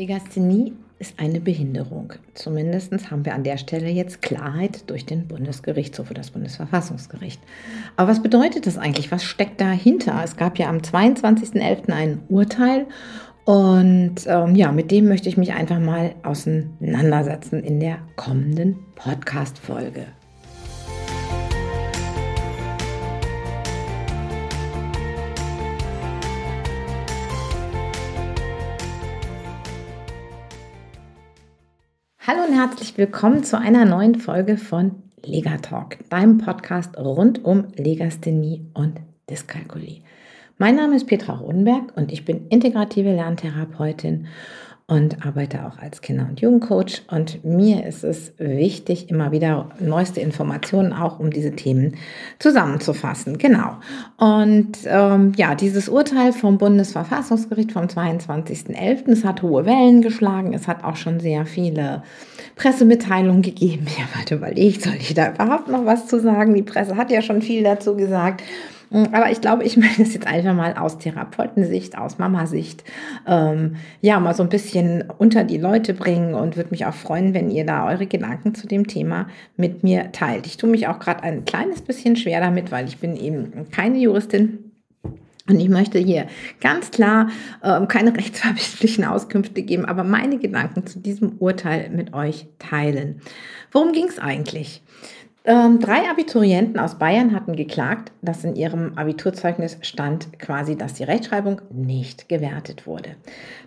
Legasthenie ist eine Behinderung. Zumindest haben wir an der Stelle jetzt Klarheit durch den Bundesgerichtshof oder das Bundesverfassungsgericht. Aber was bedeutet das eigentlich? Was steckt dahinter? Es gab ja am 22.11. ein Urteil und ähm, ja, mit dem möchte ich mich einfach mal auseinandersetzen in der kommenden Podcast-Folge. Hallo und herzlich willkommen zu einer neuen Folge von Legatalk, deinem Podcast rund um Legasthenie und Dyskalkulie. Mein Name ist Petra Rodenberg und ich bin integrative Lerntherapeutin und arbeite auch als Kinder- und Jugendcoach. Und mir ist es wichtig, immer wieder neueste Informationen auch um diese Themen zusammenzufassen. Genau. Und ähm, ja, dieses Urteil vom Bundesverfassungsgericht vom 22.11., es hat hohe Wellen geschlagen. Es hat auch schon sehr viele Pressemitteilungen gegeben. Ja, warte, überlegt, soll ich da überhaupt noch was zu sagen? Die Presse hat ja schon viel dazu gesagt. Mm, aber ich glaube, ich möchte es jetzt einfach mal aus Therapeutensicht, aus Mamasicht, ähm, ja, mal so ein bisschen unter die Leute bringen und würde mich auch freuen, wenn ihr da eure Gedanken zu dem Thema mit mir teilt. Ich tue mich auch gerade ein kleines bisschen schwer damit, weil ich bin eben keine Juristin. Und ich möchte hier ganz klar äh, keine rechtsverbindlichen Auskünfte geben, aber meine Gedanken zu diesem Urteil mit euch teilen. Worum ging es eigentlich? Ähm, drei Abiturienten aus Bayern hatten geklagt, dass in ihrem Abiturzeugnis stand quasi, dass die Rechtschreibung nicht gewertet wurde.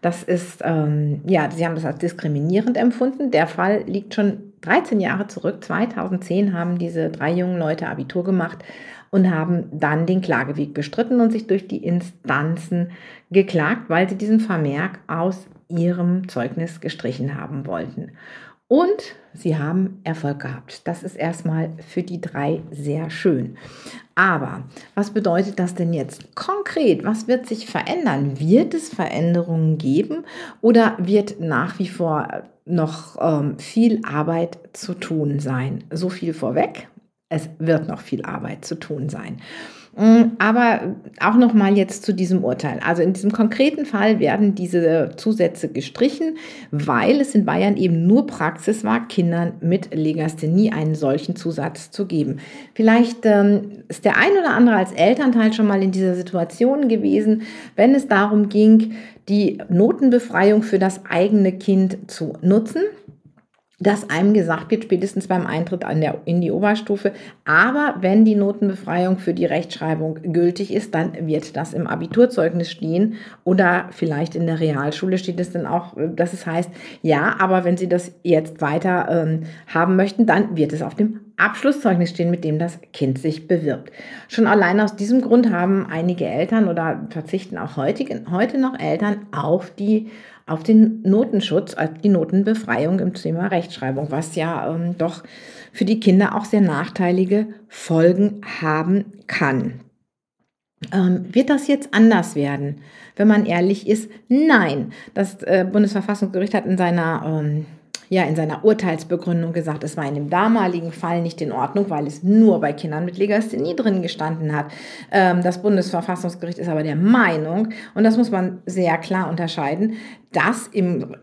Das ist, ähm, ja, sie haben das als diskriminierend empfunden. Der Fall liegt schon 13 Jahre zurück. 2010 haben diese drei jungen Leute Abitur gemacht und haben dann den Klageweg bestritten und sich durch die Instanzen geklagt, weil sie diesen Vermerk aus ihrem Zeugnis gestrichen haben wollten. Und sie haben Erfolg gehabt. Das ist erstmal für die drei sehr schön. Aber was bedeutet das denn jetzt konkret? Was wird sich verändern? Wird es Veränderungen geben oder wird nach wie vor noch ähm, viel Arbeit zu tun sein? So viel vorweg. Es wird noch viel Arbeit zu tun sein. Mm, aber auch noch mal jetzt zu diesem Urteil. Also in diesem konkreten Fall werden diese Zusätze gestrichen, weil es in Bayern eben nur Praxis war, Kindern mit Legasthenie einen solchen Zusatz zu geben. Vielleicht ähm, ist der ein oder andere als Elternteil schon mal in dieser Situation gewesen, wenn es darum ging, die Notenbefreiung für das eigene Kind zu nutzen dass einem gesagt wird, spätestens beim Eintritt der, in die Oberstufe, aber wenn die Notenbefreiung für die Rechtschreibung gültig ist, dann wird das im Abiturzeugnis stehen oder vielleicht in der Realschule steht es dann auch, dass es heißt, ja, aber wenn Sie das jetzt weiter ähm, haben möchten, dann wird es auf dem Abschlusszeugnis stehen, mit dem das Kind sich bewirbt. Schon allein aus diesem Grund haben einige Eltern oder verzichten auch heutige, heute noch Eltern auf die auf den Notenschutz, auf die Notenbefreiung im Thema Rechtschreibung, was ja ähm, doch für die Kinder auch sehr nachteilige Folgen haben kann. Ähm, wird das jetzt anders werden? Wenn man ehrlich ist, nein. Das äh, Bundesverfassungsgericht hat in seiner ähm, ja in seiner Urteilsbegründung gesagt, es war in dem damaligen Fall nicht in Ordnung, weil es nur bei Kindern mit Legasthenie drin gestanden hat. Ähm, das Bundesverfassungsgericht ist aber der Meinung, und das muss man sehr klar unterscheiden, dass im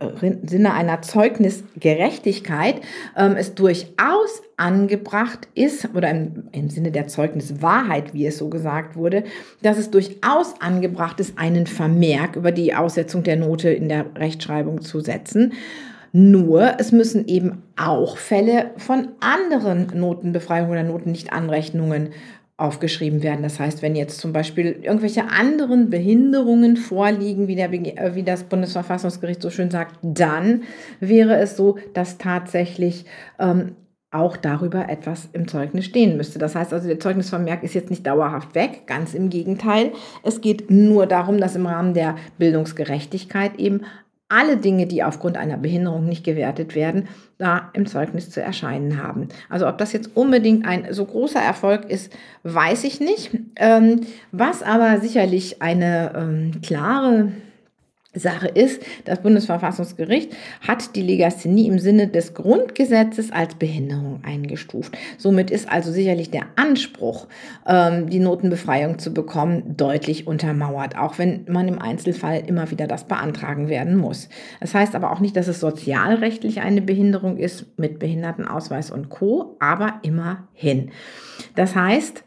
Sinne einer Zeugnisgerechtigkeit ähm, es durchaus angebracht ist, oder im, im Sinne der Zeugniswahrheit, wie es so gesagt wurde, dass es durchaus angebracht ist, einen Vermerk über die Aussetzung der Note in der Rechtschreibung zu setzen. Nur es müssen eben auch Fälle von anderen Notenbefreiungen oder Notennichtanrechnungen aufgeschrieben werden. Das heißt, wenn jetzt zum Beispiel irgendwelche anderen Behinderungen vorliegen, wie, der, äh, wie das Bundesverfassungsgericht so schön sagt, dann wäre es so, dass tatsächlich ähm, auch darüber etwas im Zeugnis stehen müsste. Das heißt also, der Zeugnisvermerk ist jetzt nicht dauerhaft weg, ganz im Gegenteil. Es geht nur darum, dass im Rahmen der Bildungsgerechtigkeit eben alle Dinge, die aufgrund einer Behinderung nicht gewertet werden, da im Zeugnis zu erscheinen haben. Also ob das jetzt unbedingt ein so großer Erfolg ist, weiß ich nicht. Ähm, was aber sicherlich eine ähm, klare Sache ist, das Bundesverfassungsgericht hat die Legasthenie im Sinne des Grundgesetzes als Behinderung eingestuft. Somit ist also sicherlich der Anspruch, ähm, die Notenbefreiung zu bekommen, deutlich untermauert, auch wenn man im Einzelfall immer wieder das beantragen werden muss. Das heißt aber auch nicht, dass es sozialrechtlich eine Behinderung ist mit Behindertenausweis und Co., aber immerhin. Das heißt,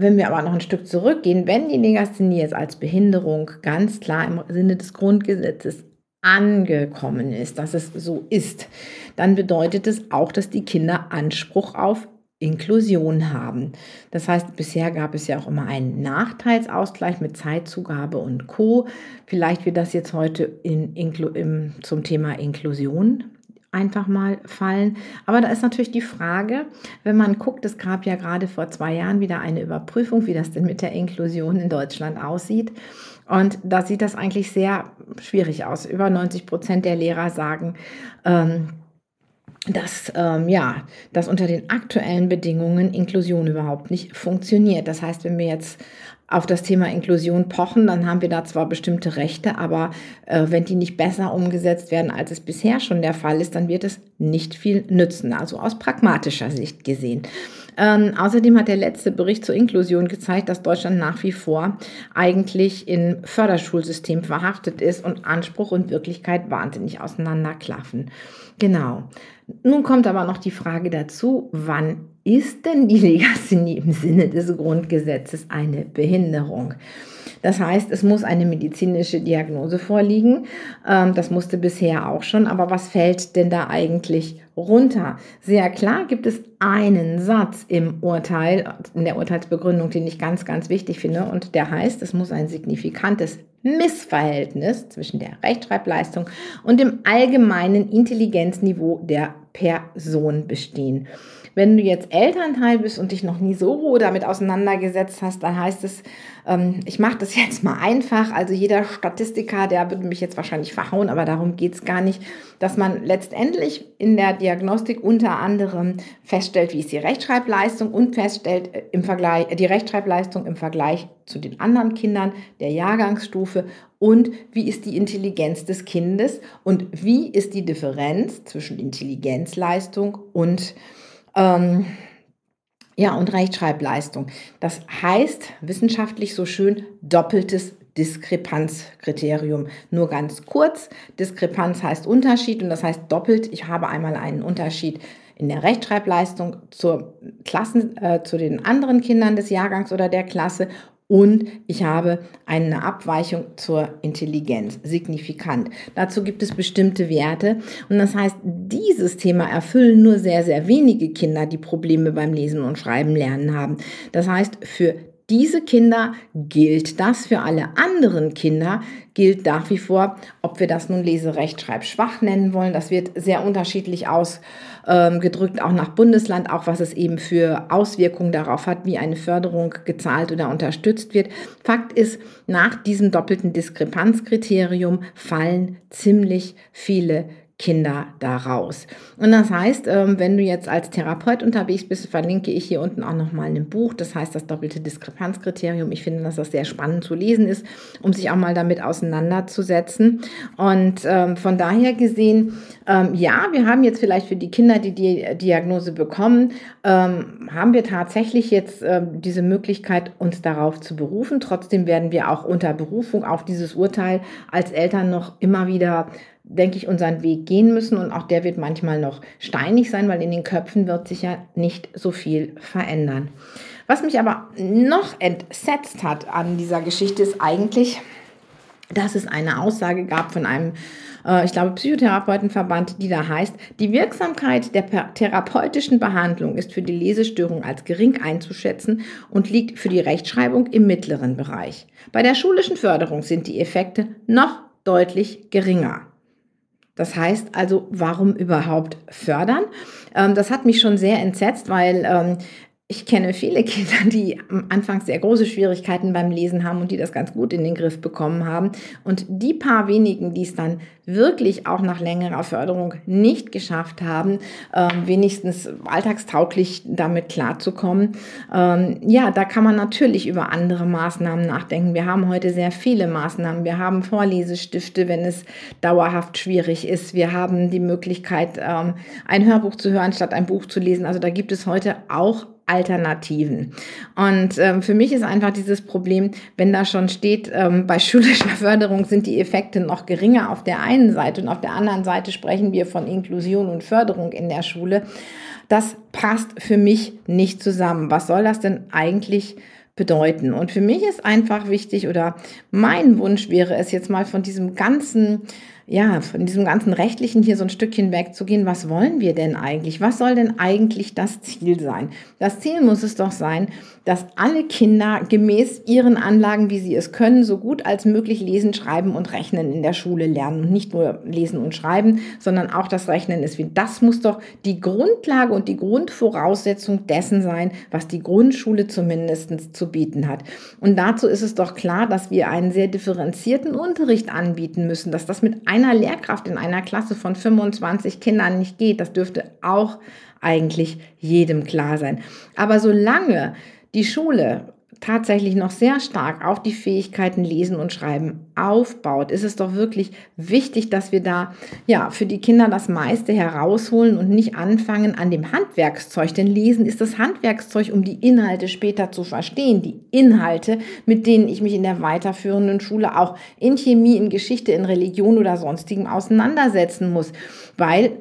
wenn wir aber noch ein Stück zurückgehen, wenn die Legasthenie jetzt als Behinderung ganz klar im Sinne des Grundgesetzes angekommen ist, dass es so ist, dann bedeutet es auch, dass die Kinder Anspruch auf Inklusion haben. Das heißt, bisher gab es ja auch immer einen Nachteilsausgleich mit Zeitzugabe und Co. Vielleicht wird das jetzt heute in, in, zum Thema Inklusion einfach mal fallen. Aber da ist natürlich die Frage, wenn man guckt, es gab ja gerade vor zwei Jahren wieder eine Überprüfung, wie das denn mit der Inklusion in Deutschland aussieht. Und da sieht das eigentlich sehr schwierig aus. Über 90 Prozent der Lehrer sagen, ähm, dass, ähm, ja, dass unter den aktuellen Bedingungen Inklusion überhaupt nicht funktioniert. Das heißt, wenn wir jetzt auf das Thema Inklusion pochen, dann haben wir da zwar bestimmte Rechte, aber äh, wenn die nicht besser umgesetzt werden, als es bisher schon der Fall ist, dann wird es nicht viel nützen, also aus pragmatischer Sicht gesehen. Ähm, außerdem hat der letzte Bericht zur Inklusion gezeigt, dass Deutschland nach wie vor eigentlich im Förderschulsystem verhaftet ist und Anspruch und Wirklichkeit wahnsinnig auseinanderklaffen. Genau. Nun kommt aber noch die Frage dazu, wann ist denn die Legasthenie im Sinne des Grundgesetzes eine Behinderung? Das heißt, es muss eine medizinische Diagnose vorliegen. Ähm, das musste bisher auch schon. Aber was fällt denn da eigentlich runter? Sehr klar gibt es einen Satz im Urteil, in der Urteilsbegründung, den ich ganz, ganz wichtig finde. Und der heißt, es muss ein signifikantes Missverhältnis zwischen der Rechtschreibleistung und dem allgemeinen Intelligenzniveau der Person bestehen. Wenn du jetzt Elternteil bist und dich noch nie so damit auseinandergesetzt hast, dann heißt es, ähm, ich mache das jetzt mal einfach. Also jeder Statistiker, der würde mich jetzt wahrscheinlich verhauen, aber darum geht es gar nicht, dass man letztendlich in der Diagnostik unter anderem feststellt, wie ist die Rechtschreibleistung und feststellt äh, im Vergleich, die Rechtschreibleistung im Vergleich zu den anderen Kindern der Jahrgangsstufe und wie ist die Intelligenz des Kindes und wie ist die Differenz zwischen Intelligenzleistung und ähm, ja, und Rechtschreibleistung. Das heißt wissenschaftlich so schön doppeltes Diskrepanzkriterium. Nur ganz kurz. Diskrepanz heißt Unterschied und das heißt doppelt. Ich habe einmal einen Unterschied in der Rechtschreibleistung zur Klassen, äh, zu den anderen Kindern des Jahrgangs oder der Klasse und ich habe eine Abweichung zur Intelligenz, signifikant. Dazu gibt es bestimmte Werte und das heißt, dieses Thema erfüllen nur sehr, sehr wenige Kinder, die Probleme beim Lesen und Schreiben lernen haben. Das heißt, für diese Kinder gilt das, für alle anderen Kinder gilt nach wie vor, ob wir das nun Leserechtschreibschwach nennen wollen. Das wird sehr unterschiedlich ausgedrückt, auch nach Bundesland, auch was es eben für Auswirkungen darauf hat, wie eine Förderung gezahlt oder unterstützt wird. Fakt ist, nach diesem doppelten Diskrepanzkriterium fallen ziemlich viele Kinder daraus. Und das heißt, ähm, wenn du jetzt als Therapeut unterwegs bist, verlinke ich hier unten auch nochmal ein Buch, das heißt das doppelte Diskrepanzkriterium. Ich finde, dass das sehr spannend zu lesen ist, um sich auch mal damit auseinanderzusetzen. Und ähm, von daher gesehen, ähm, ja, wir haben jetzt vielleicht für die Kinder, die die Diagnose bekommen, ähm, haben wir tatsächlich jetzt ähm, diese Möglichkeit, uns darauf zu berufen. Trotzdem werden wir auch unter Berufung auf dieses Urteil als Eltern noch immer wieder denke ich, unseren Weg gehen müssen und auch der wird manchmal noch steinig sein, weil in den Köpfen wird sich ja nicht so viel verändern. Was mich aber noch entsetzt hat an dieser Geschichte ist eigentlich, dass es eine Aussage gab von einem, äh, ich glaube, Psychotherapeutenverband, die da heißt, die Wirksamkeit der therapeutischen Behandlung ist für die Lesestörung als gering einzuschätzen und liegt für die Rechtschreibung im mittleren Bereich. Bei der schulischen Förderung sind die Effekte noch deutlich geringer. Das heißt also, warum überhaupt fördern? Ähm, das hat mich schon sehr entsetzt, weil ähm, ich kenne viele Kinder, die am Anfang sehr große Schwierigkeiten beim Lesen haben und die das ganz gut in den Griff bekommen haben. Und die paar wenigen, die es dann wirklich auch nach längerer Förderung nicht geschafft haben, äh, wenigstens alltagstauglich damit klarzukommen, ähm, ja, da kann man natürlich über andere Maßnahmen nachdenken. Wir haben heute sehr viele Maßnahmen. Wir haben Vorlesestifte, wenn es dauerhaft schwierig ist. Wir haben die Möglichkeit, ähm, ein Hörbuch zu hören, statt ein Buch zu lesen. Also da gibt es heute auch Alternativen. Und ähm, für mich ist einfach dieses Problem, wenn da schon steht, ähm, bei schulischer Förderung sind die Effekte noch geringer auf der einen Seite und auf der anderen Seite sprechen wir von Inklusion und Förderung in der Schule. Das passt für mich nicht zusammen. Was soll das denn eigentlich bedeuten? Und für mich ist einfach wichtig oder mein Wunsch wäre es jetzt mal von diesem ganzen ja, von diesem ganzen Rechtlichen hier so ein Stückchen wegzugehen. Was wollen wir denn eigentlich? Was soll denn eigentlich das Ziel sein? Das Ziel muss es doch sein, dass alle Kinder gemäß ihren Anlagen, wie sie es können, so gut als möglich lesen, schreiben und rechnen in der Schule lernen. Und nicht nur lesen und schreiben, sondern auch das Rechnen ist wie. Das muss doch die Grundlage und die Grundvoraussetzung dessen sein, was die Grundschule zumindest zu bieten hat. Und dazu ist es doch klar, dass wir einen sehr differenzierten Unterricht anbieten müssen, dass das mit einer Lehrkraft in einer Klasse von 25 Kindern nicht geht. Das dürfte auch eigentlich jedem klar sein. Aber solange die Schule tatsächlich noch sehr stark auf die Fähigkeiten Lesen und Schreiben aufbaut, ist es doch wirklich wichtig, dass wir da ja für die Kinder das meiste herausholen und nicht anfangen an dem Handwerkszeug. Denn Lesen ist das Handwerkszeug, um die Inhalte später zu verstehen. Die Inhalte, mit denen ich mich in der weiterführenden Schule auch in Chemie, in Geschichte, in Religion oder sonstigem auseinandersetzen muss. Weil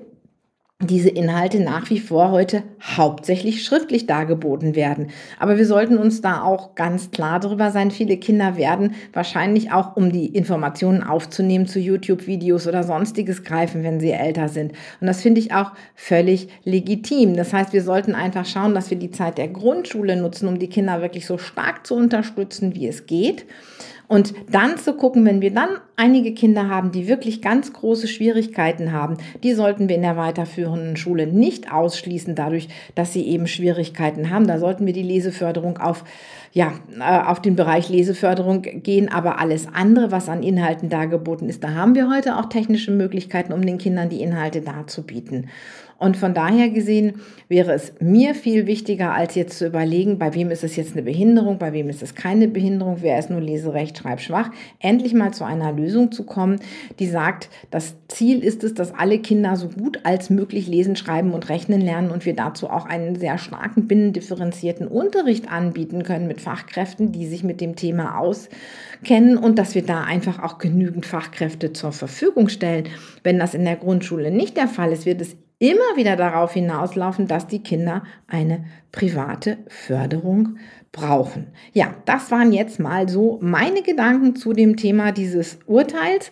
diese Inhalte nach wie vor heute hauptsächlich schriftlich dargeboten werden. Aber wir sollten uns da auch ganz klar darüber sein, viele Kinder werden wahrscheinlich auch, um die Informationen aufzunehmen, zu YouTube-Videos oder sonstiges greifen, wenn sie älter sind. Und das finde ich auch völlig legitim. Das heißt, wir sollten einfach schauen, dass wir die Zeit der Grundschule nutzen, um die Kinder wirklich so stark zu unterstützen, wie es geht. Und dann zu gucken, wenn wir dann einige Kinder haben, die wirklich ganz große Schwierigkeiten haben, die sollten wir in der weiterführenden Schule nicht ausschließen, dadurch, dass sie eben Schwierigkeiten haben. Da sollten wir die Leseförderung auf, ja, äh, auf den Bereich Leseförderung gehen. Aber alles andere, was an Inhalten dargeboten ist, da haben wir heute auch technische Möglichkeiten, um den Kindern die Inhalte darzubieten. Und von daher gesehen wäre es mir viel wichtiger, als jetzt zu überlegen, bei wem ist es jetzt eine Behinderung, bei wem ist es keine Behinderung, wer ist nur leserecht, schreibschwach, endlich mal zu einer Lösung zu kommen, die sagt, das Ziel ist es, dass alle Kinder so gut als möglich lesen, schreiben und rechnen lernen und wir dazu auch einen sehr starken binnendifferenzierten Unterricht anbieten können mit Fachkräften, die sich mit dem Thema auskennen und dass wir da einfach auch genügend Fachkräfte zur Verfügung stellen. Wenn das in der Grundschule nicht der Fall ist, wird es immer wieder darauf hinauslaufen, dass die Kinder eine private Förderung brauchen. Ja, das waren jetzt mal so meine Gedanken zu dem Thema dieses Urteils.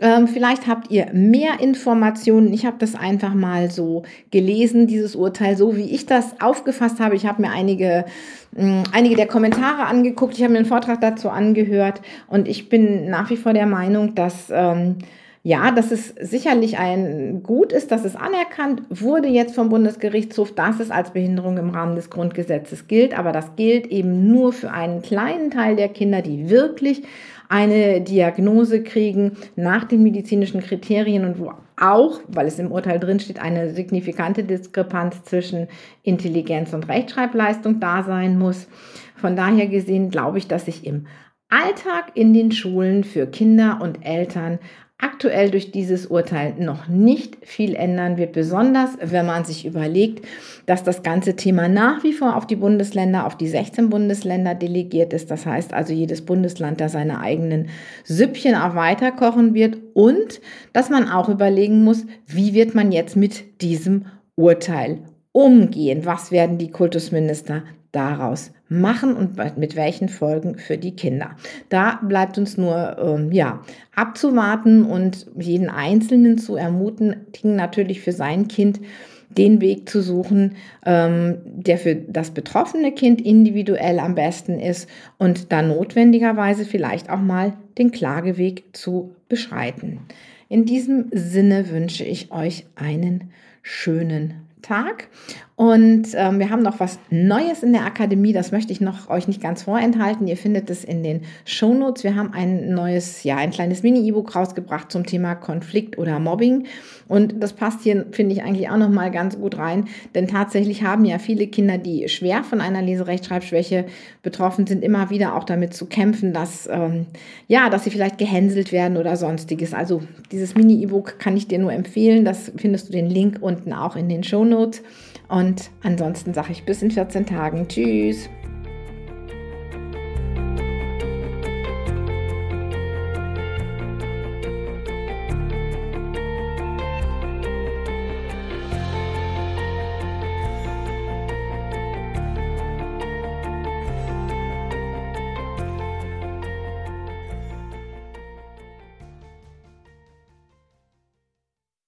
Ähm, vielleicht habt ihr mehr Informationen. Ich habe das einfach mal so gelesen, dieses Urteil, so wie ich das aufgefasst habe. Ich habe mir einige, äh, einige der Kommentare angeguckt. Ich habe mir einen Vortrag dazu angehört und ich bin nach wie vor der Meinung, dass ähm, ja, dass es sicherlich ein Gut ist, dass es anerkannt wurde jetzt vom Bundesgerichtshof, dass es als Behinderung im Rahmen des Grundgesetzes gilt. Aber das gilt eben nur für einen kleinen Teil der Kinder, die wirklich eine Diagnose kriegen nach den medizinischen Kriterien und wo auch, weil es im Urteil drinsteht, eine signifikante Diskrepanz zwischen Intelligenz und Rechtschreibleistung da sein muss. Von daher gesehen glaube ich, dass sich im Alltag in den Schulen für Kinder und Eltern aktuell durch dieses Urteil noch nicht viel ändern wird, besonders wenn man sich überlegt, dass das ganze Thema nach wie vor auf die Bundesländer, auf die 16 Bundesländer delegiert ist. Das heißt also, jedes Bundesland da seine eigenen Süppchen auch weiterkochen wird und dass man auch überlegen muss, wie wird man jetzt mit diesem Urteil umgehen? Was werden die Kultusminister daraus machen und mit welchen Folgen für die Kinder. Da bleibt uns nur ähm, ja, abzuwarten und jeden Einzelnen zu ermutigen, natürlich für sein Kind den Weg zu suchen, ähm, der für das betroffene Kind individuell am besten ist und dann notwendigerweise vielleicht auch mal den Klageweg zu beschreiten. In diesem Sinne wünsche ich euch einen schönen Tag. Und ähm, wir haben noch was Neues in der Akademie, das möchte ich noch euch nicht ganz vorenthalten. Ihr findet es in den Show Notes. Wir haben ein neues, ja, ein kleines Mini-E-Book rausgebracht zum Thema Konflikt oder Mobbing. Und das passt hier, finde ich, eigentlich auch noch mal ganz gut rein, denn tatsächlich haben ja viele Kinder, die schwer von einer Leserechtschreibschwäche betroffen sind, immer wieder auch damit zu kämpfen, dass, ähm, ja, dass sie vielleicht gehänselt werden oder sonstiges. Also dieses Mini-E-Book kann ich dir nur empfehlen. Das findest du den Link unten auch in den Show Notes. Und ansonsten sage ich bis in 14 Tagen. Tschüss.